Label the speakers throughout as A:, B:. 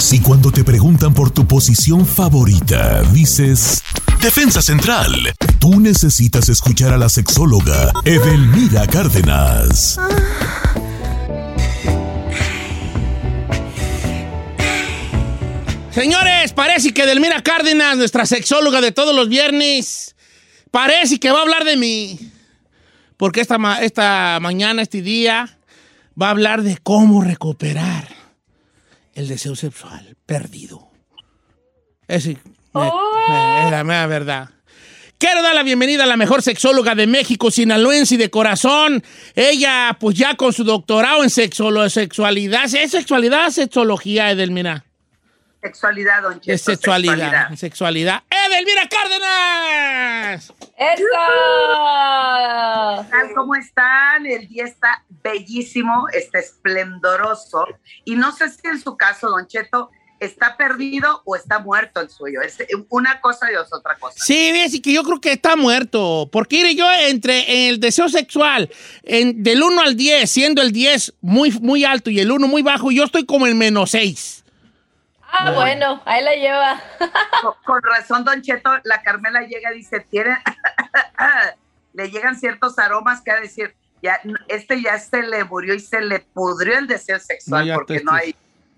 A: Si cuando te preguntan por tu posición favorita, dices Defensa Central, tú necesitas escuchar a la sexóloga Edelmira Cárdenas.
B: Señores, parece que Edelmira Cárdenas, nuestra sexóloga de todos los viernes, parece que va a hablar de mí. Porque esta, esta mañana, este día, va a hablar de cómo recuperar el deseo sexual perdido. Ese, me- es la mera verdad. Quiero dar la bienvenida a la mejor sexóloga de México, sinaloense y de corazón. Ella, pues ya con su doctorado en sexualidad. ¿Es sexualidad sexología, Edelmira?
C: Sexualidad, don Cheto.
B: Es sexualidad. Sexualidad. ¡Edelmira Cárdenas!
C: ¡Eso! ¿Cómo están? El día está bellísimo, está esplendoroso. Y no sé si en su caso, Don Cheto, está perdido o está muerto el suyo. Es una cosa y es otra cosa.
B: Sí, ves, que yo creo que está muerto. Porque mire, yo entre el deseo sexual, en, del 1 al 10, siendo el 10 muy, muy alto y el 1 muy bajo, yo estoy como en menos 6.
D: Ah, bueno, ahí la lleva.
C: Con, con razón, Don Cheto, la Carmela llega y dice, tiene, le llegan ciertos aromas que a decir, ya, este ya se le murió y se le pudrió el deseo sexual
B: No,
C: porque no hay,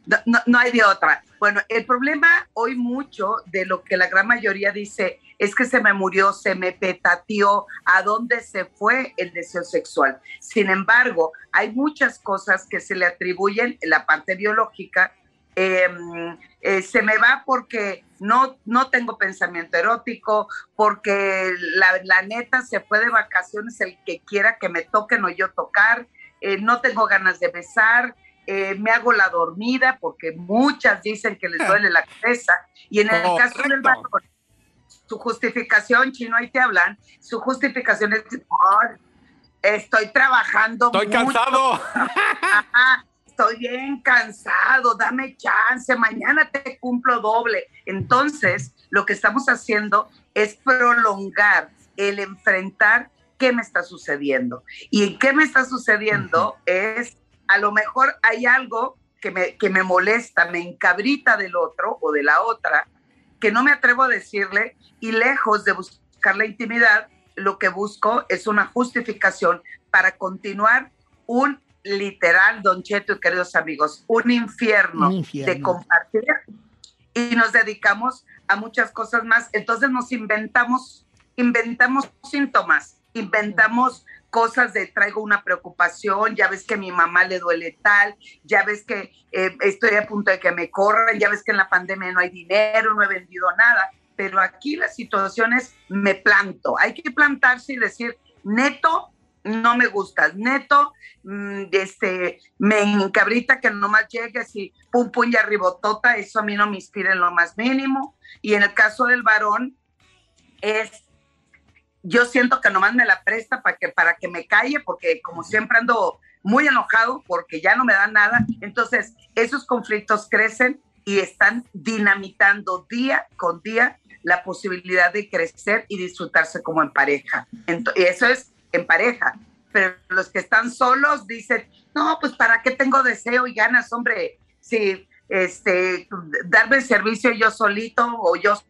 C: no, no- no hay de otra. Bueno, el problema hoy mucho de lo que la gran mayoría dice es que se me murió, se me petateó, a dónde se fue el deseo sexual. Sin embargo, hay muchas cosas que se le atribuyen en la parte biológica. Eh, eh, se me va porque no, no tengo pensamiento erótico, porque la, la neta se fue de vacaciones el que quiera que me toquen o yo tocar, eh, no tengo ganas de besar, eh, me hago la dormida porque muchas dicen que les duele la cabeza y en el caso del varón, su justificación, chino, ahí te hablan, su justificación es, "Ay, estoy trabajando
E: Estoy
C: mucho".
E: cansado.
C: Ajá, estoy bien cansado, dame chance, mañana te cumplo doble. Entonces, lo que estamos haciendo es prolongar el enfrentar qué me está sucediendo. Y en qué me está sucediendo es, a lo mejor hay algo que me, que me molesta, me encabrita del otro o de la otra, que no me atrevo a decirle y lejos de buscar la intimidad, lo que busco es una justificación para continuar un literal, Don Cheto y queridos amigos, un infierno,
B: Un infierno.
C: de compartir y nos dedicamos a muchas cosas más. Entonces nos inventamos, inventamos síntomas, inventamos cosas de traigo una preocupación, ya ves que a mi mamá le duele tal, ya ves que eh, estoy a punto de que me corran, ya ves que en la pandemia no hay dinero, no he vendido nada, pero aquí la situación es me planto, hay que plantarse y decir, neto, no me gustas, neto, mm, este, me encabrita que nomás llegues y pum, pum, y arribotota, eso a mí no me inspira en lo más mínimo, y en el caso del varón, es yo siento que nomás me la presta para que, para que me calle, porque como siempre ando muy enojado porque ya no me da nada. Entonces, esos conflictos crecen y están dinamitando día con día la posibilidad de crecer y disfrutarse como en pareja. Ento- y eso es en pareja. Pero los que están solos dicen, no, pues ¿para qué tengo deseo y ganas, hombre? Si este, darme el servicio yo solito o yo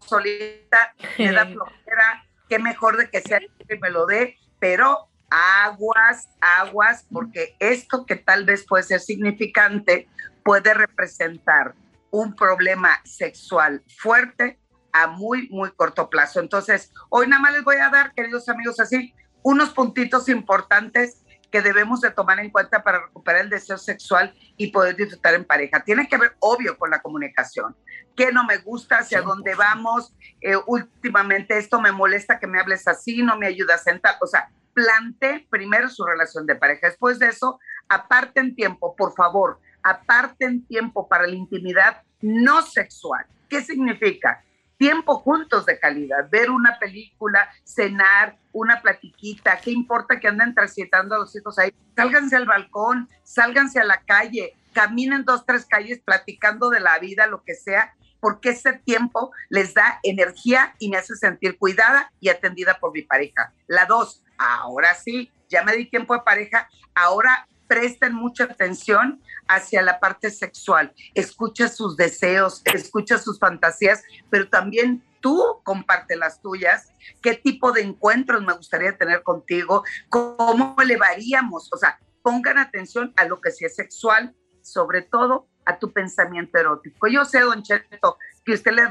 C: solita, me da flojera, qué mejor de que sea que me lo dé, pero aguas, aguas, porque esto que tal vez puede ser significante puede representar un problema sexual fuerte a muy, muy corto plazo. Entonces, hoy nada más les voy a dar, queridos amigos, así, unos puntitos importantes que debemos de tomar en cuenta para recuperar el deseo sexual y poder disfrutar en pareja. Tiene que ver, obvio, con la comunicación. ¿Qué no me gusta? ¿Hacia dónde vamos? Eh, últimamente esto me molesta que me hables así, no me ayuda a sentar. O sea, plante primero su relación de pareja. Después de eso, aparten tiempo, por favor, aparten tiempo para la intimidad no sexual. ¿Qué significa? Tiempo juntos de calidad, ver una película, cenar, una platiquita, ¿qué importa que anden transitando a los hijos ahí? Sálganse al balcón, sálganse a la calle, caminen dos, tres calles platicando de la vida, lo que sea, porque ese tiempo les da energía y me hace sentir cuidada y atendida por mi pareja. La dos, ahora sí, ya me di tiempo de pareja, ahora presten mucha atención hacia la parte sexual. Escucha sus deseos, escucha sus fantasías, pero también tú comparte las tuyas. ¿Qué tipo de encuentros me gustaría tener contigo? ¿Cómo elevaríamos? O sea, pongan atención a lo que sí es sexual, sobre todo a tu pensamiento erótico. Yo sé, don Cheto, que usted le,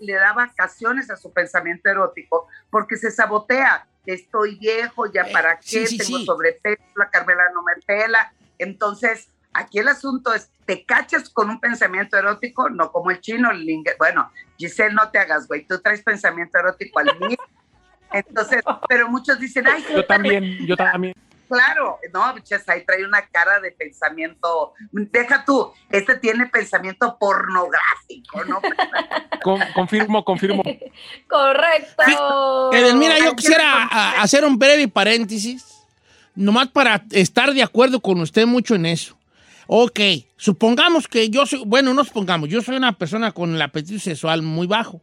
C: le da vacaciones a su pensamiento erótico porque se sabotea estoy viejo, ya eh, para qué, tengo sobrepeso, la Carmela no me pela. Entonces, aquí el asunto es, ¿te cachas con un pensamiento erótico? No como el chino, el bueno, Giselle, no te hagas, güey, tú traes pensamiento erótico al mío. Entonces, pero muchos dicen, ay,
E: yo también, yo también
C: claro, no, biches, ahí trae una cara de pensamiento, deja tú, este tiene pensamiento pornográfico, ¿no?
E: confirmo, confirmo.
D: Correcto.
B: Edelmira, yo quisiera hacer un breve paréntesis, nomás para estar de acuerdo con usted mucho en eso. Ok, supongamos que yo soy, bueno, no supongamos, yo soy una persona con el apetito sexual muy bajo.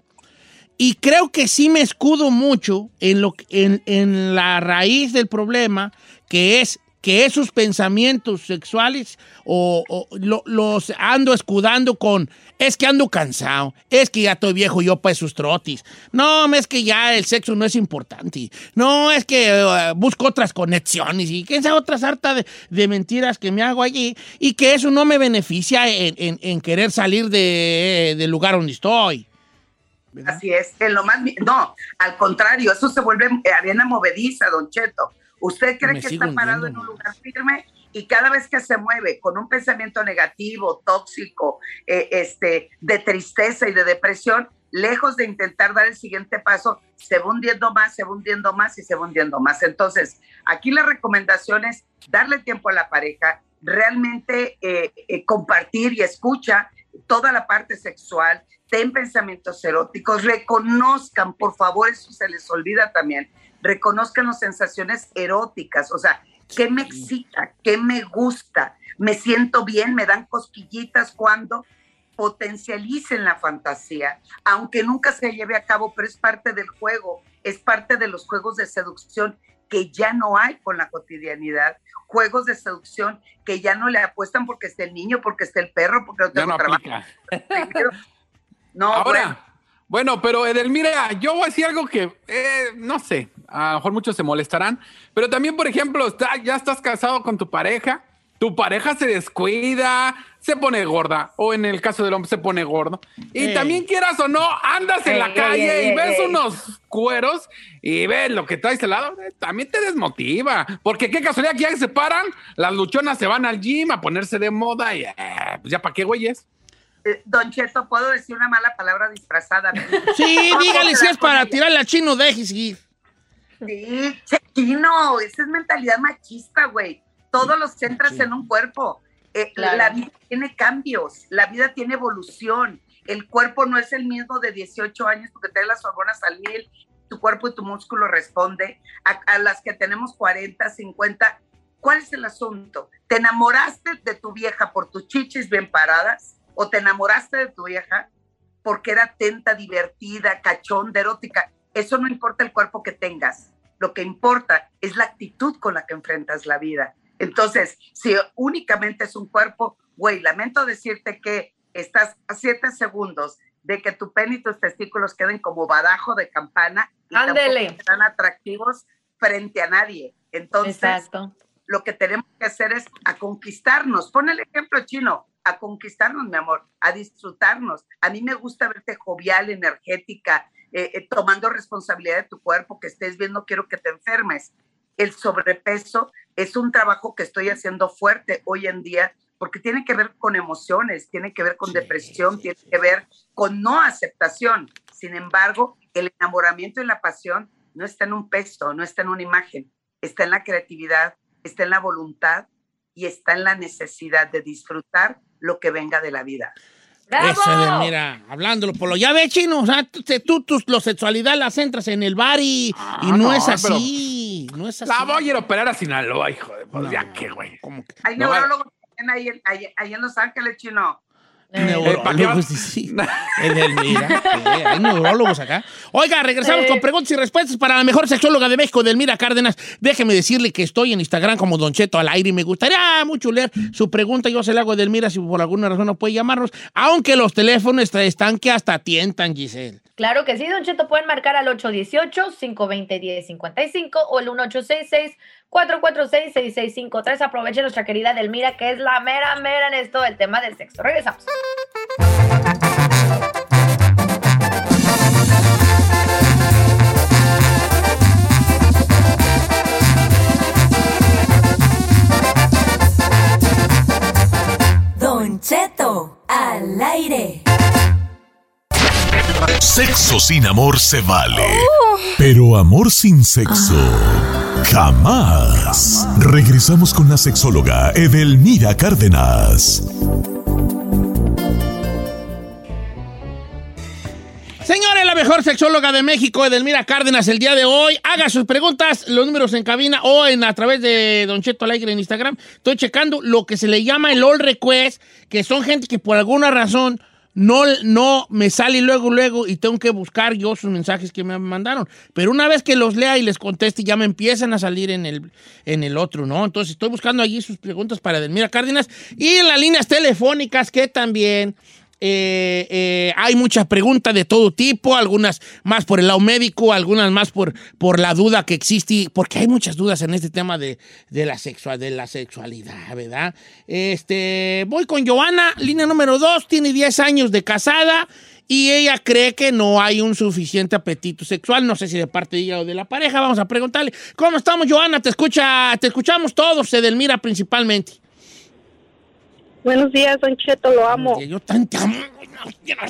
B: Y creo que sí me escudo mucho en, lo, en, en la raíz del problema, que es que esos pensamientos sexuales o, los ando escudando con es que ando cansado, es que ya estoy viejo yo para esos trotis. No, es que ya el sexo no es importante. No, es que eh, busco otras conexiones y que esa otra sarta de, mentiras que me hago allí y que eso no me beneficia en, querer salir del lugar donde estoy.
C: Así es, en lo más, no, al contrario, eso se vuelve arena movediza, don Cheto. Usted cree que está parado en un lugar firme y cada vez que se mueve con un pensamiento negativo, tóxico, eh, este, de tristeza y de depresión, lejos de intentar dar el siguiente paso, se va hundiendo más, se va hundiendo más y se va hundiendo más. Entonces, aquí la recomendación es darle tiempo a la pareja, realmente eh, eh, compartir y escucha toda la parte sexual, ten pensamientos eróticos, reconozcan, por favor, eso se les olvida también, reconozcan las sensaciones eróticas, o sea, ¿qué me excita? ¿Qué me gusta? ¿Me siento bien? ¿Me dan cosquillitas cuando? Potencialicen la fantasía, aunque nunca se lleve a cabo, pero es parte del juego, es parte de los juegos de seducción que ya no hay con la cotidianidad, juegos de seducción que ya no le apuestan porque esté el niño, porque esté el perro, porque no tengo trabajo.
E: No, Ahora, bueno, pero Edelmira, yo voy a decir algo que, eh, no sé, a lo mejor muchos se molestarán, pero también, por ejemplo, ya estás casado con tu pareja, tu pareja se descuida, se pone gorda, o en el caso del hombre se pone gordo, y también quieras o no, andas en la calle y ves unos cueros y ves lo que traes al lado, eh, también te desmotiva, porque qué casualidad que ya se paran, las luchonas se van al gym a ponerse de moda y eh, pues ya para qué güeyes.
C: Eh, don Cheto, ¿puedo decir una mala palabra disfrazada?
B: Sí, dígale si es para tirarle al chino, deje seguir.
C: Sí, chino, esa es mentalidad machista, güey. Todos los centras en un cuerpo. Eh, la vida tiene cambios, la vida tiene evolución. El cuerpo no es el mismo de 18 años porque trae las hormonas al mil, tu cuerpo y tu músculo responde. A, a las que tenemos 40, 50, ¿cuál es el asunto? ¿Te enamoraste de tu vieja por tus chichis bien paradas? O te enamoraste de tu vieja porque era atenta, divertida, cachonda, erótica. Eso no importa el cuerpo que tengas. Lo que importa es la actitud con la que enfrentas la vida. Entonces, si únicamente es un cuerpo, güey, lamento decirte que estás a siete segundos de que tu pene y tus testículos queden como badajo de campana y
D: Ándele.
C: están atractivos, frente a nadie. Entonces,
D: Exacto.
C: lo que tenemos que hacer es a conquistarnos. Pon el ejemplo chino, a conquistarnos, mi amor, a disfrutarnos. A mí me gusta verte jovial, energética, eh, eh, tomando responsabilidad de tu cuerpo, que estés bien, no quiero que te enfermes. El sobrepeso es un trabajo que estoy haciendo fuerte hoy en día porque tiene que ver con emociones, tiene que ver con depresión, tiene que ver con no aceptación. Sin embargo, el enamoramiento y la pasión no está en un peso, no está en una imagen, está en la creatividad, está en la voluntad y está en la necesidad de disfrutar lo que venga de la vida.
D: ¡Bravo!
B: Eso de, mira, hablándolo por lo ya ves, chino, o sea, tú, tú, tus- la sexualidad las entras en el bar y, y
E: Ah,
B: no,
E: no,
B: es así, no es así.
E: La voy a ir a operar a Sinaloa, hijo de pues
B: No,
E: ya qué, güey.
C: Hay
E: No,
C: neurólogos también ahí, ahí- ahí en Los Ángeles, chino.
D: Eh,
B: Neurólogos, sí. El del mira, hay neurólogos acá. Oiga, regresamos
D: Eh.
B: con preguntas y respuestas para la mejor sexóloga de México, Delmira Cárdenas. Déjeme decirle que estoy en Instagram como Don Cheto al aire y me gustaría mucho leer su pregunta. Yo se la hago a Delmira si por alguna razón no puede llamarnos, aunque los teléfonos est- están que hasta tientan, Giselle.
D: Claro que sí, Don Cheto, pueden marcar al 818-520-1055 o el 1866-446-6653. Aprovechen nuestra querida Delmira, que es la mera mera en esto del tema del sexo. Regresamos.
F: Don Cheto, al aire.
A: Sexo sin amor se vale. Pero amor sin sexo. Jamás. Regresamos con la sexóloga Edelmira Cárdenas.
B: Señores, la mejor sexóloga de México, Edelmira Cárdenas, el día de hoy. Haga sus preguntas, los números en cabina o en a través de Don Cheto Alegre en Instagram. Estoy checando lo que se le llama el all request, que son gente que por alguna razón no, no me sale luego, luego y tengo que buscar yo sus mensajes que me mandaron. Pero una vez que los lea y les conteste, ya me empiezan a salir en el, en el otro, ¿no? Entonces estoy buscando allí sus preguntas para Edelmira Cárdenas y en las líneas telefónicas que también eh, eh, hay muchas preguntas de todo tipo, algunas más por el lado médico, algunas más por, por la duda que existe, porque hay muchas dudas en este tema de, de la, sexual, de la sexualidad, ¿verdad? Este, voy con Joana, línea número dos, tiene 10 años de casada y ella cree que no hay un suficiente apetito sexual, no sé si de parte de ella o de la pareja, vamos a preguntarle, ¿cómo estamos, Joana? Te escucha, te escuchamos todos, Edelmira principalmente.
G: Buenos días, Don Cheto, lo amo.
B: Yo tan te amo.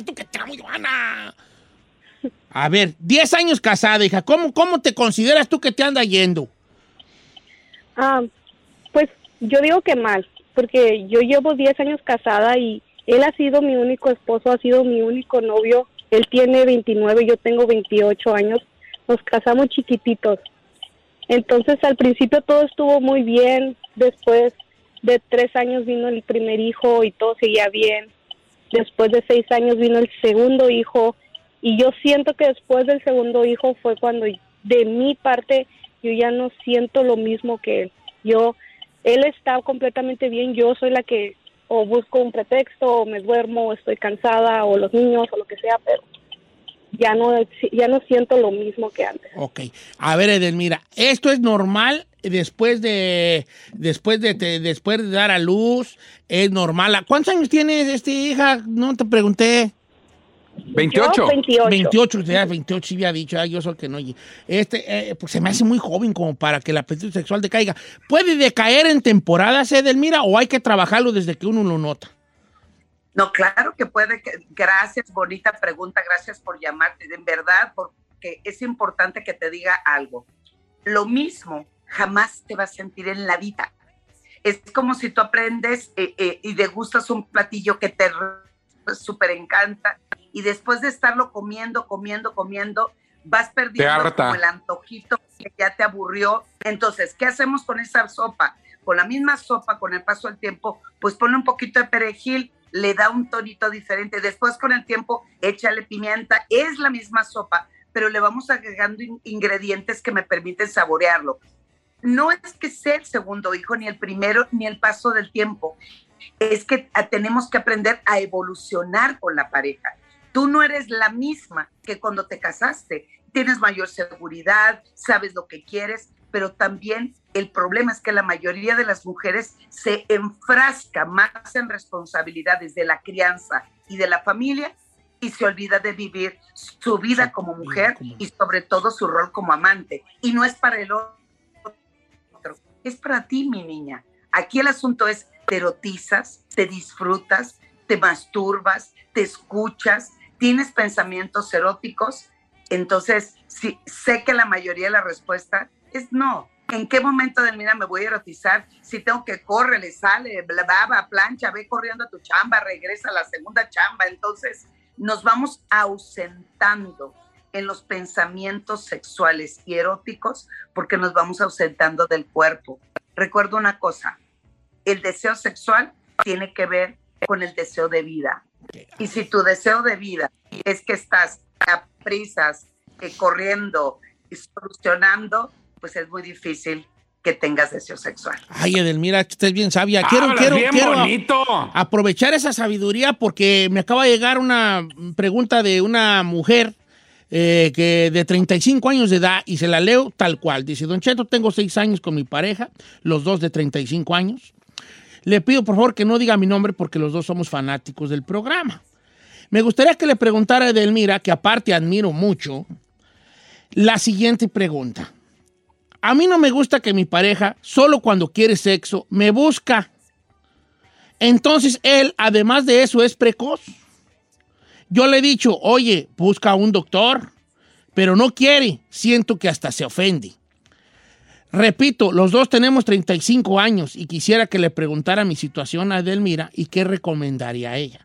B: tú que te amo, Joana. A ver, 10 años casada, hija. ¿Cómo, ¿Cómo te consideras tú que te anda yendo?
G: Ah, pues yo digo que mal, porque yo llevo 10 años casada y él ha sido mi único esposo, ha sido mi único novio. Él tiene 29, yo tengo 28 años. Nos casamos chiquititos. Entonces al principio todo estuvo muy bien, después de tres años vino el primer hijo y todo seguía bien. Después de seis años vino el segundo hijo y yo siento que después del segundo hijo fue cuando de mi parte yo ya no siento lo mismo que él. Yo, él está completamente bien, yo soy la que o busco un pretexto o me duermo o estoy cansada o los niños o lo que sea, pero ya no, ya no siento lo mismo que antes.
B: Ok. A ver, Edelmira, ¿esto es normal después de después de te- después de dar a luz? ¿Es normal? ¿Cuántos años tienes, este hija? No te pregunté.
E: 28.
G: Yo, 28.
B: 28, ya 28 sí había dicho, ah, yo soy el que no. oye. Este, eh, pues se me hace muy joven como para que el apetito sexual decaiga. ¿Puede decaer en temporadas, Edelmira, o hay que trabajarlo desde que uno lo nota?
C: No, claro que puede. que- Gracias, bonita pregunta. Gracias por llamarte. En verdad, porque es importante que te diga algo. Lo mismo jamás te vas a sentir en la vida. Es como si tú aprendes eh, eh, y degustas un platillo que te súper encanta y después de estarlo comiendo, comiendo, comiendo, vas perdiendo como el antojito que ya te aburrió. Entonces, ¿qué hacemos con esa sopa? Con la misma sopa, con el paso del tiempo, pues ponle un poquito de perejil, le da un tonito diferente. Después, con el tiempo, échale pimienta. Es la misma sopa, pero le vamos agregando in- ingredientes que me permiten saborearlo. No es que sea el segundo hijo, ni el primero, ni el paso del tiempo. Es que ah, tenemos que aprender a evolucionar con la pareja. Tú no eres la misma que cuando te casaste. Tienes mayor seguridad, sabes lo que quieres, pero también el problema es que la mayoría de las mujeres se enfrasca más en responsabilidades de la crianza y de la familia y se olvida de vivir su vida como mujer y sobre todo su rol como amante. Y no es para el otro, es para ti, mi niña. Aquí el asunto es, te erotizas, te disfrutas, te masturbas, te escuchas, tienes pensamientos eróticos. Entonces, sí, sé que la mayoría de la respuesta es no. ¿En qué momento del mira me voy a erotizar? Si tengo que correr, le sale, baba, plancha, ve corriendo a tu chamba, regresa a la segunda chamba. Entonces, nos vamos ausentando en los pensamientos sexuales y eróticos porque nos vamos ausentando del cuerpo. Recuerdo una cosa, el deseo sexual tiene que ver con el deseo de vida. Y si tu deseo de vida es que estás a prisas, eh, corriendo y solucionando, pues es muy difícil que tengas deseo sexual.
B: Ay, Edelmira, usted bien sabia. Quiero, quiero, quiero aprovechar esa sabiduría porque me acaba de llegar una pregunta de una mujer eh, que de 35 años de edad y se la leo tal cual. Dice, Don Cheto, tengo seis años con mi pareja, los dos de 35 años. Le pido por favor que no diga mi nombre porque los dos somos fanáticos del programa. Me gustaría que le preguntara a Edelmira, que aparte admiro mucho, la siguiente pregunta. A mí no me gusta que mi pareja, solo cuando quiere sexo, me busca. Entonces él, además de eso, es precoz. Yo le he dicho, oye, busca un doctor, pero no quiere. Siento que hasta se ofende. Repito, los dos tenemos 35 años y quisiera que le preguntara mi situación a Edelmira y qué recomendaría a ella.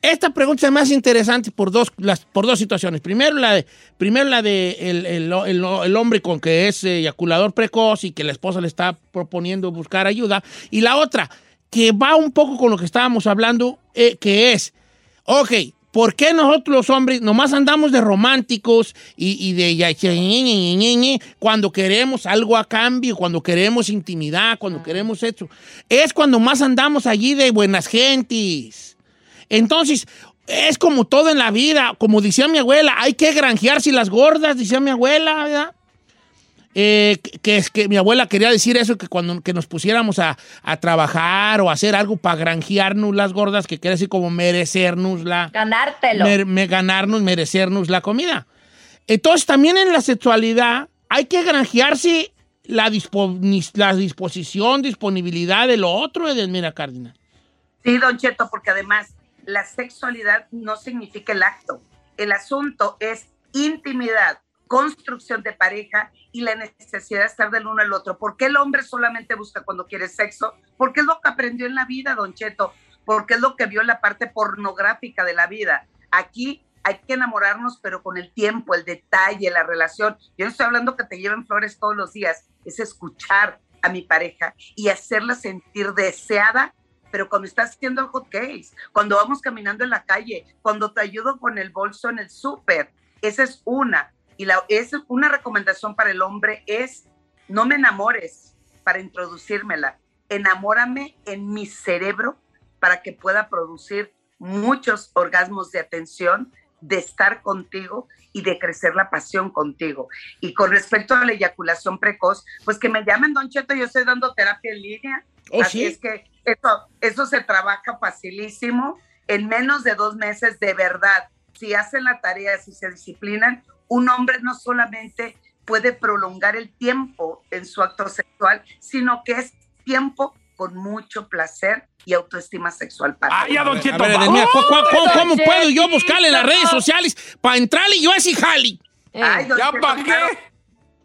B: Esta pregunta es más interesante por dos, las, por dos situaciones. Primero la de, primero la de el, el, hombre con que es eyaculador precoz y que la esposa le está proponiendo buscar ayuda. Y la otra, que va un poco con lo que estábamos hablando, eh, que es, ok, ¿por qué nosotros los hombres nomás andamos de románticos y, y de cuando queremos algo a cambio, cuando queremos intimidad, cuando queremos eso? Es cuando más andamos allí de buenas gentes. Entonces, es como todo en la vida, como decía mi abuela, hay que granjearse las gordas, decía mi abuela, ¿verdad? Eh, que es que mi abuela quería decir eso, que cuando que nos pusiéramos a, trabajar o hacer algo para granjearnos las gordas, que quiere decir como merecernos la...
D: Ganártelo.
B: me, ganarnos, merecernos la comida. Entonces, también en la sexualidad hay que granjearse la, la disposición, disponibilidad de lo otro, Edelmira Cárdenas.
C: Sí, Don Cheto, porque además la sexualidad no significa el acto. El asunto es intimidad, construcción de pareja y la necesidad de estar del uno al otro. ¿Por qué el hombre solamente busca cuando quiere sexo? Porque es lo que aprendió en la vida, don Cheto, porque es lo que vio la parte pornográfica de la vida. Aquí hay que enamorarnos, pero con el tiempo, el detalle, la relación. Yo no estoy hablando que te lleven flores todos los días, es escuchar a mi pareja y hacerla sentir deseada pero cuando estás haciendo el hot case, cuando vamos caminando en la calle, cuando te ayudo con el bolso en el súper, esa es una. Y la, es una recomendación para el hombre es, no me enamores para introducírmela, enamórame en mi cerebro para que pueda producir muchos orgasmos de atención, de estar contigo y de crecer la pasión contigo. Y con respecto a la eyaculación precoz, pues que me llamen, Don Cheto, yo estoy dando terapia en línea.
B: Oh,
C: así es que eso, eso se trabaja facilísimo en menos de dos meses, de verdad. Si hacen la tarea, si se disciplinan, un hombre no solamente puede prolongar el tiempo en su acto sexual, sino que es tiempo con mucho placer y autoestima sexual para
E: Ay, don Cheto,
B: ¿cómo, puedo yo buscarle en las redes sociales para entrarle yo a ese jali?
C: Ay, don
E: ¿Ya
C: Cheto,
E: para
C: claro.
E: qué?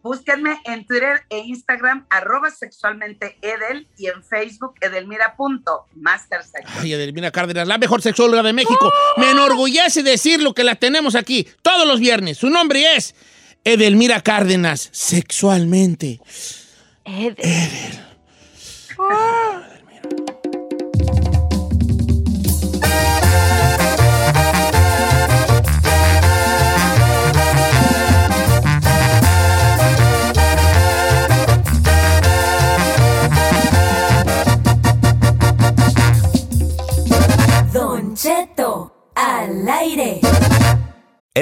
C: Búsquenme en Twitter e Instagram, arroba sexualmente Edel, y en Facebook, edelmira.mastersex.
B: Ay, Edelmira Cárdenas, la mejor sexóloga de México. Me enorgullece decirlo que la tenemos aquí todos los viernes. Su nombre es Edelmira Cárdenas, sexualmente.
D: Edel.
B: Edel.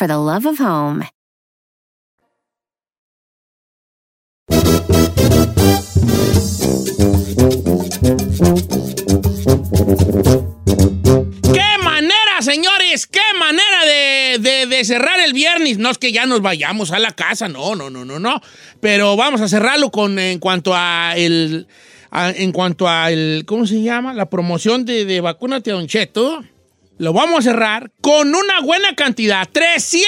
H: for the love of home.
B: ¡Qué manera, señores! ¡Qué manera de, de- cerrar el viernes! No es que ya nos vayamos a la casa, no, no, no, no, no. Pero vamos a cerrarlo con en cuanto a el. a- en cuanto a el. ¿Cómo se llama? La promoción de, de Vacúnate Don Cheto. Lo vamos a cerrar con una buena cantidad. 300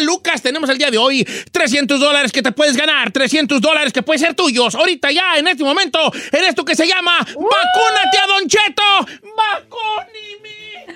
B: lucas tenemos el día de hoy. 300 dólares que te puedes ganar. 300 dólares que pueden ser tuyos. Ahorita ya, en este momento, en esto que se llama Vacúnate a Don Cheto. Vacúnime.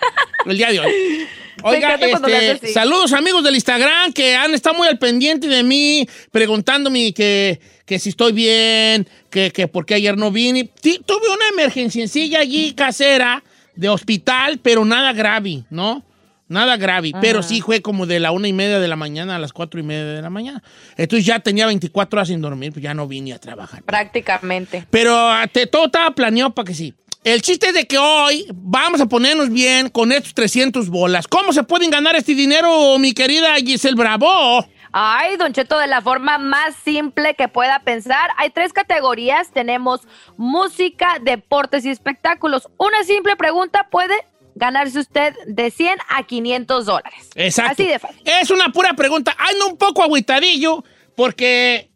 B: El día de hoy. Oiga, este, saludos amigos del Instagram que han estado muy al pendiente de mí, preguntándome que, que si estoy bien, que, que por qué ayer no vine. Tuve una emergencia allí casera de hospital, pero nada grave, ¿no? Nada grave, pero sí fue como de la una y media de la mañana a las cuatro y media de la mañana. Entonces ya tenía 24 horas sin dormir, pues ya no vine a trabajar.
D: Prácticamente.
B: Pero ah, te- todo estaba planeado para que sí. El chiste es de que hoy vamos a ponernos bien con estos 300 bolas. ¿Cómo se pueden ganar este dinero, mi querida Giselle Bravo?
D: Ay, Don Cheto, de la forma más simple que pueda pensar, hay tres categorías. Tenemos música, deportes y espectáculos. Una simple pregunta puede ganarse usted de 100 a 500 dólares.
B: Exacto.
D: Así de fácil.
B: Es una pura pregunta. Ando un poco agüitadillo porque,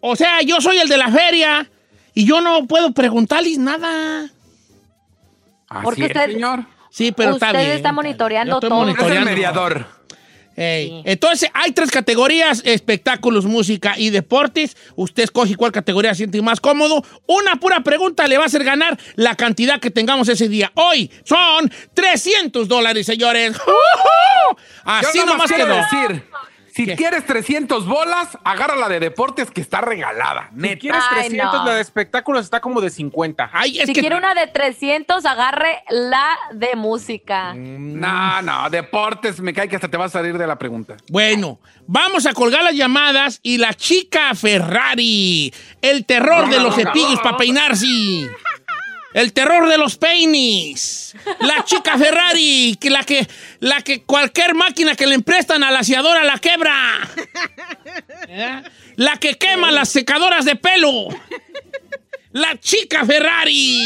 B: o sea, yo soy el de la feria y yo no puedo preguntarles nada.
E: Así
D: Porque
E: es,
D: usted-
E: señor.
B: Sí, pero está
D: Usted
B: bien.
D: está monitoreando
B: Yo estoy
D: todo.
E: Es el
B: monitoreando.
E: Mediador.
B: Ey, Entonces, hay tres categorías, espectáculos, música y deportes. Usted escoge cuál categoría siente más cómodo. Una pura pregunta le va a hacer ganar la cantidad que tengamos ese día. Hoy son 300 dólares, señores. Así
E: Yo
B: nomás
E: quiero
B: quedó.
E: decir Si
B: ¿Qué?
E: quieres 300 bolas, agarra la de deportes que está regalada.
I: Si
E: Neta.
I: quieres
D: Ay,
I: 300,
D: no.
I: la de espectáculos está como de 50.
B: Ay, es
D: Si
B: que...
D: quiere una de 300, agarre la de música.
E: No, no, deportes, me cae que hasta te vas a salir de la pregunta.
B: Bueno, vamos a colgar las llamadas y la chica Ferrari, el terror de los cepillos para peinarse, el terror de los peines, la chica Ferrari, que la que la que cualquier máquina que le prestan a la aseadora la quebra, ¿Eh? la que quema las secadoras de pelo, la chica Ferrari.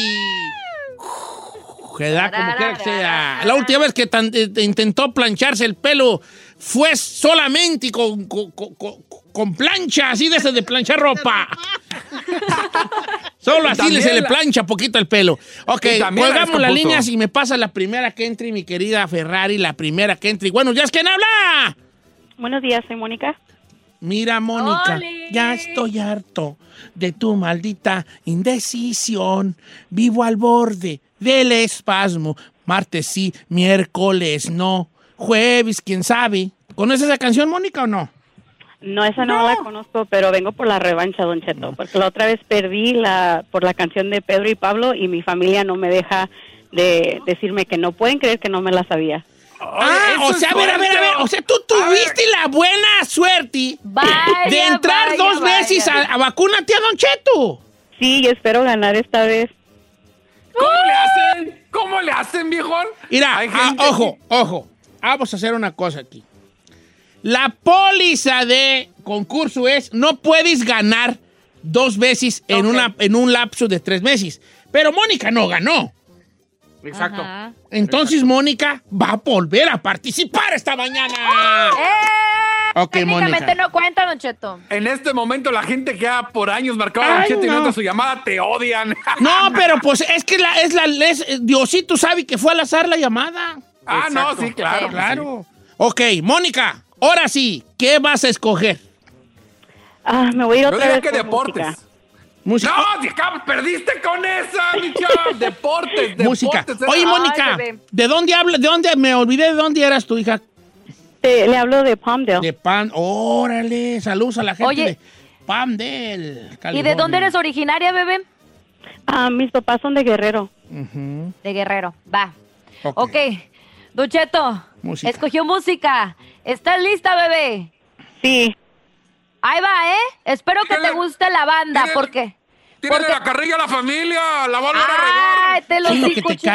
B: Como quiera que sea. La última vez que tan- eh, intentó plancharse el pelo fue solamente con, con, con- con- plancha, así de ese de planchar ropa. Solo así
E: también
B: se le
E: la-
B: plancha poquito el pelo. Ok, colgamos las líneas y me pasa la primera que entre, mi querida Ferrari, la primera que entre. Bueno, ¿ya es quién habla?
G: Buenos días, soy Mónica.
B: Mira, Mónica,
D: ¡Ole!
B: ya estoy harto de tu maldita indecisión. Vivo al borde del espasmo. Martes sí, miércoles no. Jueves, quién sabe. ¿Conoces esa canción, Mónica, o no?
G: No, esa no, la conozco, pero vengo por la revancha, Don Cheto, porque la otra vez perdí la por la canción de Pedro y Pablo y mi familia no me deja de decirme que no pueden creer que no me la sabía.
B: ah, o sea, a ver, a ver, a ver. O sea, tú tuviste la buena suerte
D: Vaya,
B: de entrar
D: vaya,
B: dos
D: vaya.
B: veces a, a vacúnate a Don Cheto.
G: Sí, y espero ganar esta vez.
E: ¿Cómo le hacen? ¿Cómo le hacen, viejón?
B: Mira, ah, ojo, ojo. Vamos a hacer una cosa aquí. La póliza de concurso es no puedes ganar dos veces en, una, en un lapso de tres meses. Pero Mónica no ganó.
I: Exacto.
D: Ajá.
B: Entonces Mónica va a volver a participar esta mañana.
D: ¡Eh!
B: Ok,
D: Técnicamente
B: Mónica.
D: no cuenta, Don Cheto.
E: En este momento, la gente que ha por años marcado a Don Cheto y no su llamada te odian.
B: No, pero pues es que la, es la, es- Diosito sabe que fue al azar la llamada.
E: ah, no, sí, claro.
B: Claro. Ok, Mónica, ahora sí, ¿qué vas a escoger?
G: Ah, me voy a ir
E: Yo
G: otra
E: diría
G: vez
E: que
G: por
E: deportes.
G: música.
B: Música.
E: No, perdiste con esa, mi chavo. Deportes,
B: música.
E: deportes.
B: Oye, Mónica. ¿de dónde hablas? ¿De dónde? Me olvidé de dónde eras tu hija.
G: Te- le hablo de Palmdale.
B: De Pan. Órale, saludos a la gente
D: Oye.
B: de Palmdale,
D: ¿Y de dónde eres originaria, bebé?
G: Ah, mis papás son de Guerrero.
D: De Guerrero. Va.
B: ok.
D: Ok. Don Cheto,
B: Música.
D: escogió música. ¿Estás lista, bebé?
G: Sí,
D: Ahí va, ¿eh? Espero que te guste la banda,
E: tírale-
D: porque...
E: Tírale
D: porque-
E: la carrilla a la familia, la va a
D: ¡Ay, te lo digo,
B: que te!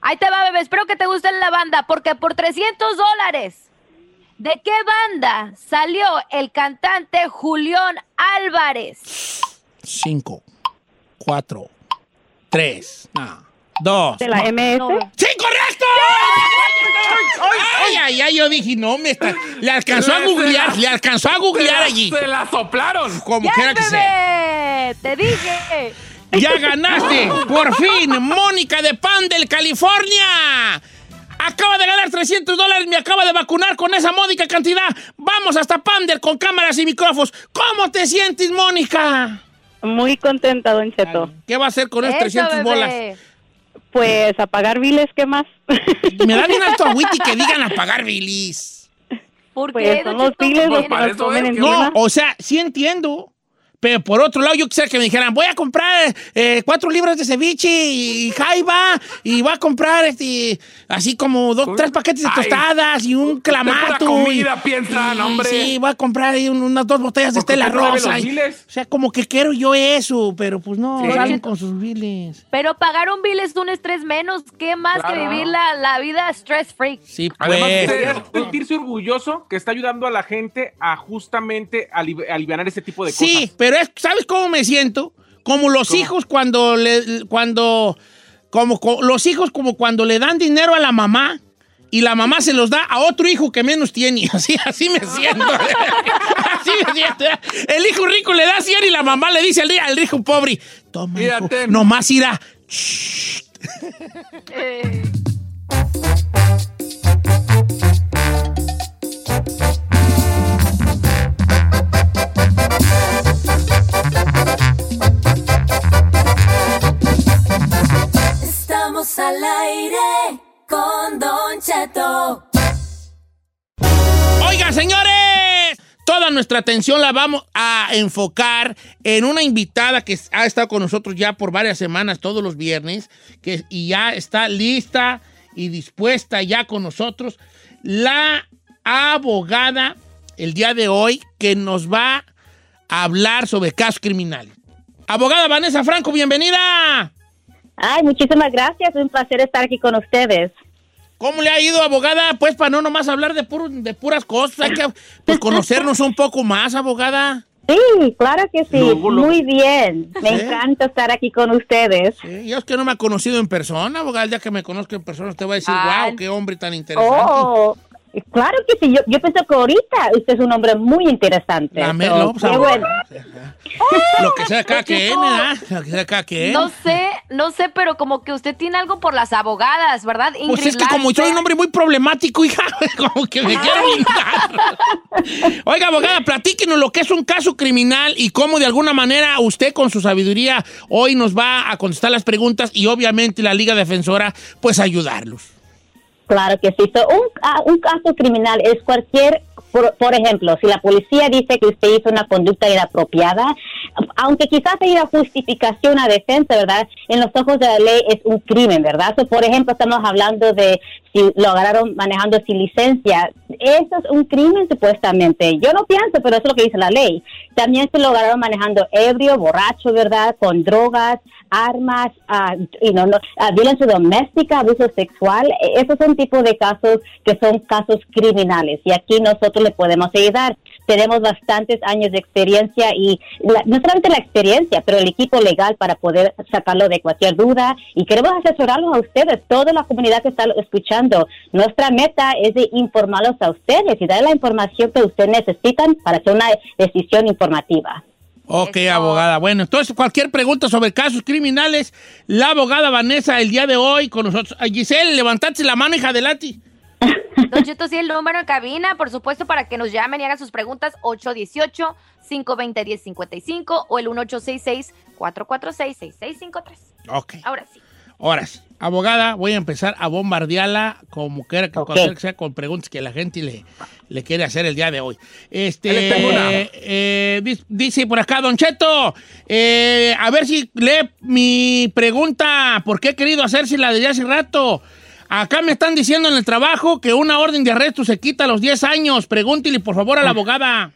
D: Ahí te va, bebé. Espero que te guste la banda, porque por 300 dólares, ¿de qué banda salió el cantante Julián Álvarez?
B: Cinco, cuatro, tres, no, dos.
G: de la MS.
D: No.
B: ¡Sí, correcto! Ay, ay, ay, yo dije, no, me está... Le alcanzó a googlear,
E: la-
B: le alcanzó a googlear allí.
E: Se la soplaron.
B: Como
D: ¡Ya,
B: quiera que sea.
D: bebé! ¡Te dije!
B: ¡Ya ganaste! ¡Por fin! ¡Mónica de Pandel, California! Acaba de ganar 300 dólares, me acaba de vacunar con esa módica cantidad. Vamos hasta Pandel con cámaras y micrófonos. ¿Cómo te sientes, Mónica?
G: Muy contenta, Don Cheto.
B: ¿Qué va a hacer con esas
D: Eso,
B: 300
D: bebé.
B: bolas?
G: Pues apagar viles, ¿qué más?
B: Me da bien alto agüite que digan apagar bilis.
D: ¿Por
G: Pues
D: qué,
G: son los viles los que nos comen.
B: No, o sea, sí entiendo. Pero por otro lado, yo quisiera que me dijeran, voy a comprar eh, cuatro libras de ceviche y jaiba y voy a comprar este, así como dos, tres paquetes de
E: Ay,
B: tostadas y un clamato.
E: comida
B: y-
E: piensan,
B: y
E: hombre.
B: Sí, voy a comprar un- unas dos botellas de
I: Porque
B: Estela Rosa. y- o sea, como que quiero yo eso, pero pues no,
E: Sí.
B: salen con sus biles.
D: Pero pagar un bill es un estrés menos. ¿Qué más que vivir la, la vida stress free?
B: Sí, pues.
E: Además,
I: sentirse orgulloso que está ayudando a la gente a justamente ali- aliviar ese tipo de
B: Sí,
I: cosas.
B: Pero es, ¿sabes cómo me siento? Como los hijos cuando le, cuando, como co- los hijos como cuando le dan dinero a la mamá y la mamá se los da a otro hijo que menos tiene. Así, así me siento. así me siento. El hijo rico le da 100 y la mamá le dice al, al hijo pobre, toma, hijo, nomás irá.
F: Al aire con Don Cheto.
B: Oiga, señores, toda nuestra atención la vamos a enfocar en una invitada que ha estado con nosotros ya por varias semanas, todos los viernes, que, y ya está lista y dispuesta ya con nosotros, la abogada el día de hoy que nos va a hablar sobre casos criminales. Abogada Vanessa Franco, bienvenida.
J: Ay, muchísimas gracias. Un placer estar aquí con ustedes.
B: ¿Cómo le ha ido, abogada? Pues para no nomás hablar de, puro- de puras cosas, hay que pues, conocernos un poco más, abogada.
J: Sí, claro que sí. Muy bien. Me
B: ¿Sí?
J: encanta estar aquí con ustedes.
B: Sí, yo es que no me ha conocido en persona, abogada. El día que me conozca en persona, usted va a decir,
J: Ay.
B: wow, qué hombre tan interesante.
J: Oh, claro que sí. Yo, yo pienso que ahorita usted es un hombre muy interesante.
B: Dámelo,
J: So,
B: pues,
J: qué
B: abogada.
J: bueno.
B: Lo que sea cada
D: Pues,
B: quien, ¿verdad? Lo que sea cada quien.
D: No sé, no sé, pero como que usted tiene algo por las abogadas, ¿verdad?
B: Pues
D: Ingrid
B: es que como soy un hombre muy problemático, hija, como que me quiero blindar. Oiga, abogada, platíquenos lo que es un caso criminal y cómo de alguna manera usted con su sabiduría hoy nos va a contestar las preguntas y obviamente la Liga Defensora, pues ayudarlos.
J: Claro que sí. So, un, ah, un caso criminal es cualquier, por, por ejemplo, si la policía dice que usted hizo una conducta inapropiada, aunque quizás haya justificación a defensa, ¿verdad? En los ojos de la ley es un crimen, ¿verdad? So, por ejemplo, estamos hablando de si lo agarraron manejando sin licencia. Eso es un crimen supuestamente. Yo no pienso, pero eso es lo que dice la ley. También se lo agarraron manejando ebrio, borracho, ¿verdad? Con drogas, armas, ah, y no, ah, violencia doméstica, abuso sexual. Eh, Esos son tipos de casos que son casos criminales y aquí nosotros le podemos ayudar. Tenemos bastantes años de experiencia y la- no solamente la experiencia, pero el equipo legal para poder sacarlo de cualquier duda y queremos asesorarlos a ustedes, toda la comunidad que está escuchando. Nuestra meta es de informarlos a ustedes y darle la información que ustedes necesitan para hacer una decisión informativa.
B: Ok, abogada. Bueno, entonces cualquier pregunta sobre casos criminales, la abogada Vanessa el día de hoy con nosotros. Giselle, levantate la mano, hija, adelante.
D: Don Cheto, sí, el número en cabina, por supuesto, para que nos llamen y hagan sus preguntas, 818-520-1055 o el 1866-446-6653.
B: Ok.
D: Ahora sí.
B: Ahora sí, abogada, voy a empezar a bombardearla como quiera que sea con preguntas que la gente le, le quiere hacer el día de hoy. Este, eh, dice por acá, Don Cheto, eh, a ver si lee mi pregunta, porque he querido hacérsela desde hace rato. Acá me están diciendo en el trabajo que una orden de arresto se quita a los 10 años. Pregúntele, por favor, a la abogada.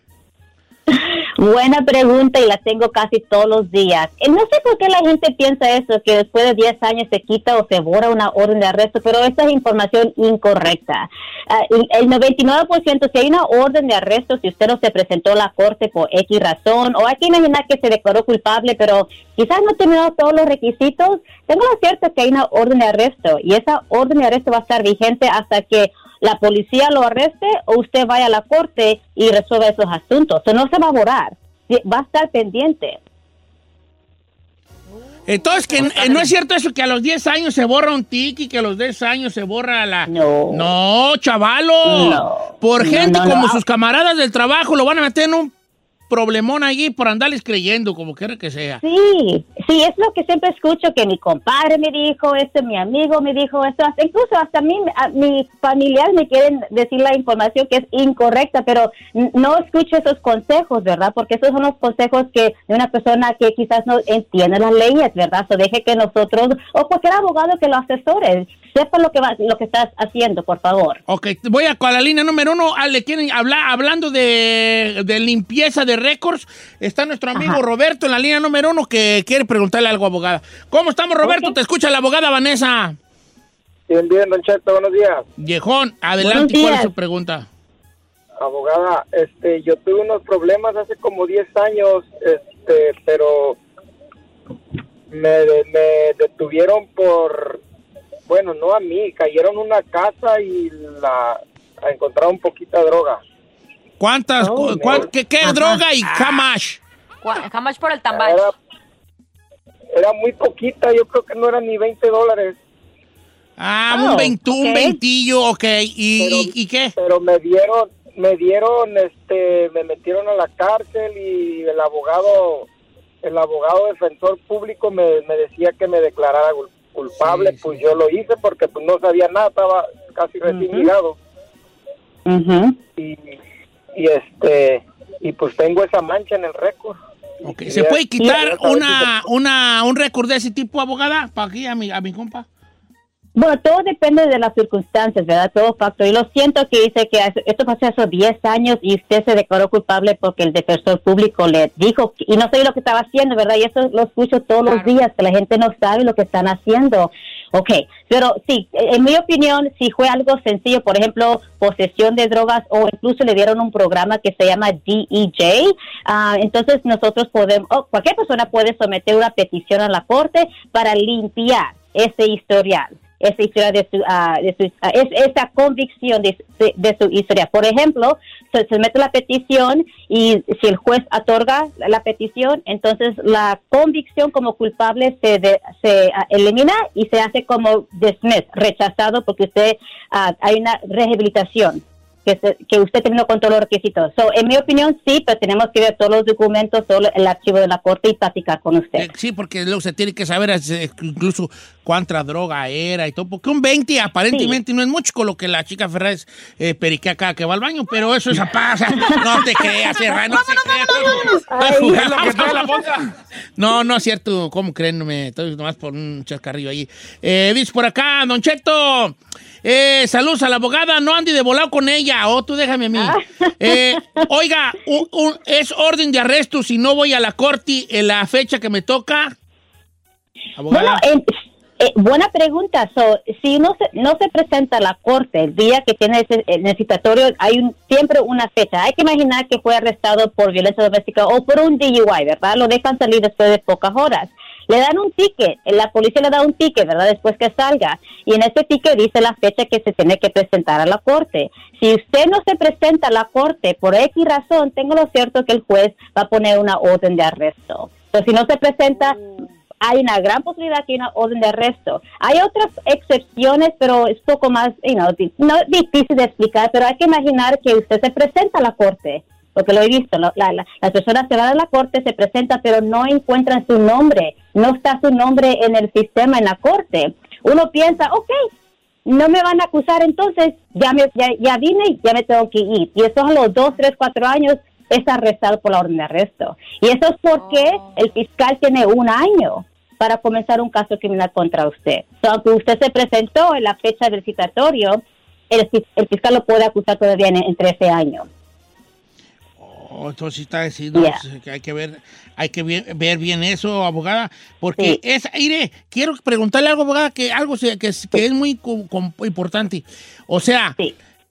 J: Buena pregunta y la tengo casi todos los días. Eh, No sé por qué la gente piensa eso, que después de 10 años se quita o se borra una orden de arresto, pero esa es información incorrecta. Ah, el- el 99%, si hay una orden de arresto, si usted no se presentó a la corte por X razón, o hay que imaginar que se declaró culpable, pero quizás no terminó todos los requisitos, tengo la cierta que hay una orden de arresto y esa orden de arresto va a estar vigente hasta que la policía lo arreste o usted vaya a la corte y resuelva esos asuntos. O no se va a borrar, va a estar pendiente.
B: Entonces, que eh, no es cierto eso que a los 10 años se borra un tic y que a los 10 años se borra la...
J: No.
B: No, chavalo.
J: No.
B: Por gente
J: no, no.
B: como sus camaradas del trabajo lo van a meter en un problemón allí por andarles creyendo, como quiera que sea.
J: Sí, sí, es lo que siempre escucho, que mi compadre me dijo esto, mi amigo me dijo esto, hasta, incluso hasta mí, a, mis familiares me quieren decir la información que es incorrecta, pero no escucho esos consejos, ¿verdad? Porque esos son los consejos que de una persona que quizás no entiende las leyes, ¿verdad? O deje que nosotros, o cualquier abogado que lo asesore, sepa lo que, va, lo que estás haciendo, por favor.
B: Ok, voy a la línea número uno. Ah, le quieren hablar, hablando de, de limpieza de récords, está nuestro amigo
J: Ajá.
B: Roberto en la línea número uno que quiere preguntarle algo, abogada. ¿Cómo estamos, Roberto? Te escucha la abogada Vanessa.
K: Bien, bien, Don Cheto, buenos días.
B: Viejón, adelante, ¿cuál es su pregunta?
K: Abogada, este, yo tuve unos problemas hace como 10 años, este, pero me, me detuvieron por, bueno, no a mí, cayeron una casa y la encontraron poquita droga.
B: ¿Cuántas?
K: Oh,
B: cu-. ¿Qué, qué droga y jamás?
D: Gua- Jamás por el tambal.
K: Era, era muy poquita, yo creo que no eran ni 20 dólares,
B: Ah,
J: Oh,
B: un, veintu- un
J: ok.
B: veintillo, ok. ¿Y,
K: Pero-
B: y- y qué?
K: pero me dieron, me dieron, este, me metieron a la cárcel y el abogado, el abogado defensor público me, me decía que me declarara culpable,
B: Sí,
K: pues yo lo hice porque pues no sabía nada, estaba casi recién llegado. y, y este y pues tengo esa mancha en el récord.
B: ¿Se puede quitar una, una, un récord de ese tipo, abogada? Para aquí a mi, a mi compa.
J: Bueno, todo depende de las circunstancias, ¿verdad? Todo factor. Y lo siento que dice que esto pasó hace 10 años y usted se declaró culpable porque el defensor público le dijo, que- y no sé lo que estaba haciendo, ¿verdad? Y eso lo escucho todos los días, que la gente no sabe lo que están haciendo. Ok, pero sí, en mi opinión, si fue algo sencillo, por ejemplo, posesión de drogas o incluso le dieron un programa que se llama DEJ, ah, entonces nosotros podemos, o cualquier persona puede someter una petición a la corte para limpiar ese historial esa historia de su, ah, es, esa convicción de, de- su historia. Por ejemplo, se, se mete la petición y si el juez otorga la, petición, entonces la convicción como culpable se, de- se ah, elimina y se hace como dismissed, rechazado porque usted hay una rehabilitación. Que, se- que usted terminó con todos los requisitos. So, en mi opinión, sí, pero tenemos que ver todos los documentos, todo el archivo de la corte y platicar con usted.
B: Eh, Sí, porque luego se tiene que saber eh, incluso cuánta droga era y todo. Porque un 20 aparentemente no es mucho con lo que la chica Ferraz eh, periquea cada que va al baño, pero eso es pasa. No te creas, Ferraz, no
E: la bolsa.
B: No, no es cierto. ¿Cómo creen? No estoy nomás por un chascarrillo ahí. Eh, dice por acá, Don Cheto. Eh, saludos a la abogada. No ande de volado con ella. O tú déjame a mí. Eh, oiga, un- un- es orden de arresto si no voy a la corte en la fecha que me toca. Abogada.
J: Bueno, eh, eh, buena pregunta. So, si no se, no se presenta a la corte el día que tiene ese, el citatorio, hay un, siempre una fecha. Hay que imaginar que fue arrestado por violencia doméstica o por un DUI, ¿verdad? Lo dejan salir después de pocas horas. Le dan un ticket, la policía le da un ticket, ¿verdad? Después que salga. Y en ese ticket dice la fecha que se tiene que presentar a la corte. Si usted no se presenta a la corte por X razón, tengo lo cierto que el juez va a poner una orden de arresto. Entonces, si no se presenta, hay una gran posibilidad que hay una orden de arresto. Hay otras excepciones, pero es poco más, you know, difícil de explicar, pero hay que imaginar que usted se presenta a la corte, porque lo he visto, la- la- las personas se van a la corte, se presentan, pero no encuentran su nombre, no está su nombre en el sistema, en la corte. Uno piensa, ok, no me van a acusar, entonces ya, me, ya, ya vine y ya me tengo que ir. Y eso a los dos, tres, cuatro años es arrestado por la orden de arresto. Y eso es porque el fiscal tiene un año para comenzar un caso criminal contra usted. So, aunque usted se presentó en la fecha del citatorio, el, el fiscal lo puede acusar todavía en, en 13 años.
B: Oh, entonces sí está diciendo
J: Yeah.
B: que hay que ver, hay que bien- ver bien eso, abogada, porque es, Iré, quiero preguntarle algo, abogada, que algo que, es, muy com- importante. O sea,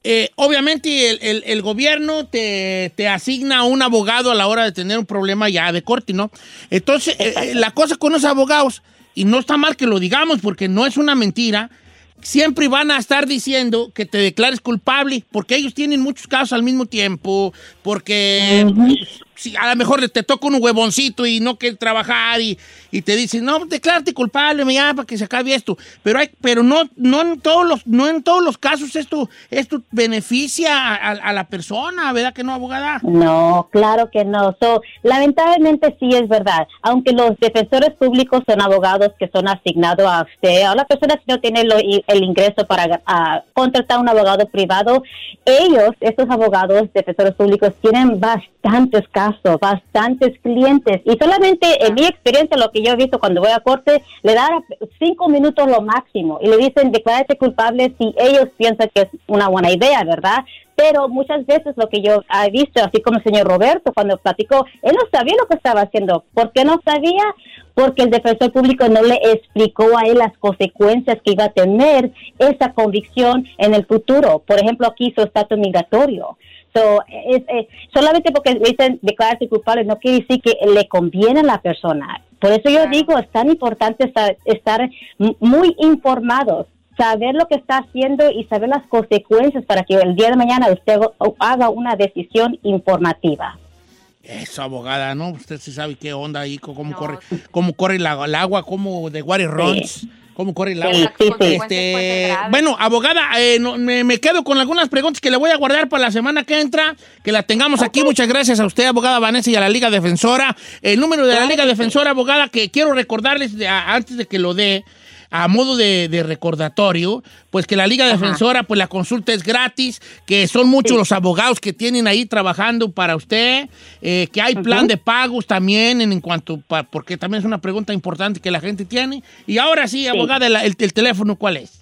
B: eh, obviamente el, el- el gobierno te, te asigna un abogado a la hora de tener un problema ya de corte, ¿no? Entonces, eh, la cosa con los abogados, y no está mal que lo digamos porque no es una mentira, siempre van a estar diciendo que te declares culpable, porque ellos tienen muchos casos al mismo tiempo, porque si a lo mejor te toca un huevoncito y no quiere trabajar y, y te dicen, no, declárate culpable, ya, para que se acabe esto. Pero hay, pero no, no en todos los, no en todos los casos esto, esto beneficia a, a- a la persona, ¿verdad que no, abogada?
J: No, claro que no. So, lamentablemente sí es verdad. Aunque los defensores públicos son abogados que son asignados a usted, a la persona que no tiene el ingreso para ah, contratar un abogado privado, ellos, estos abogados defensores públicos, tienen bastantes casos, bastantes clientes. Y solamente en mi experiencia, lo que yo he visto cuando voy a corte, le dan cinco minutos lo máximo y le dicen declárate culpable si ellos piensan que es una buena idea, ¿verdad? Pero muchas veces lo que yo he visto, así como el señor Roberto cuando platicó, él no sabía lo que estaba haciendo. ¿Por qué no sabía? Porque el defensor público no le explicó a él las consecuencias que iba a tener esa convicción en el futuro. Por ejemplo, aquí su estatus migratorio. So, es, es- solamente porque le dicen declararse culpable no quiere decir que le conviene a la persona. Por eso yo digo, es tan importante estar, muy informados, saber lo que está haciendo y saber las consecuencias para que el día de mañana usted haga- una decisión informativa.
B: Eso, abogada, ¿no? Usted sí sabe qué onda ahí, cómo corre, cómo corre la- el agua, cómo de water runs, cómo corre el agua.
J: Sí, sí, sí.
B: Este, bueno, abogada, eh, no, me, me quedo con algunas preguntas que le voy a guardar para la semana que entra, que la tengamos aquí. Muchas gracias a usted, abogada Vanessa, y a la Liga Defensora. El número de la Liga Defensora, abogada, que quiero recordarles de- a- antes de que lo dé. A modo de, de recordatorio, pues que la Liga Defensora, pues la consulta es gratis, que son muchos los abogados que tienen ahí trabajando para usted, eh, que hay plan de pagos también en, en cuanto, pa- porque también es una pregunta importante que la gente tiene. Y ahora sí, abogada, el teléfono, ¿cuál es?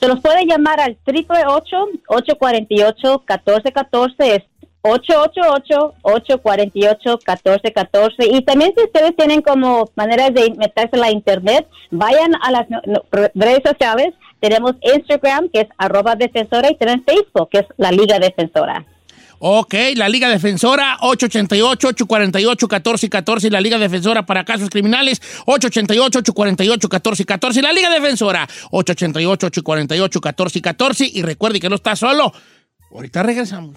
J: Se los puede llamar al 888-848-1414. Es 888-848-1414. Y también si ustedes tienen como maneras de meterse a la internet, vayan a las redes sociales. Tenemos Instagram, que es arroba defensora, y tenemos Facebook, que es la Liga Defensora.
B: Ok, la Liga Defensora, 888-848-1414, la Liga Defensora para casos criminales, 888-848-1414, la Liga Defensora, 888-848-1414, y recuerde que no está solo. Ahorita regresamos.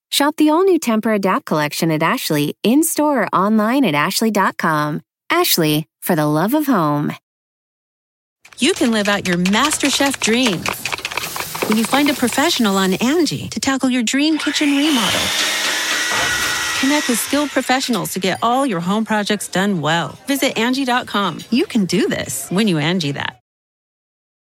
H: Shop the all new Temper Adapt collection at Ashley in store or online at ashley.com. Ashley, for the love of home.
L: You can live out your MasterChef dreams when you find a professional on Angie to tackle your dream kitchen remodel. Connect with skilled professionals to get all your home projects done well. Visit Angie.com. You can do this when you Angie that.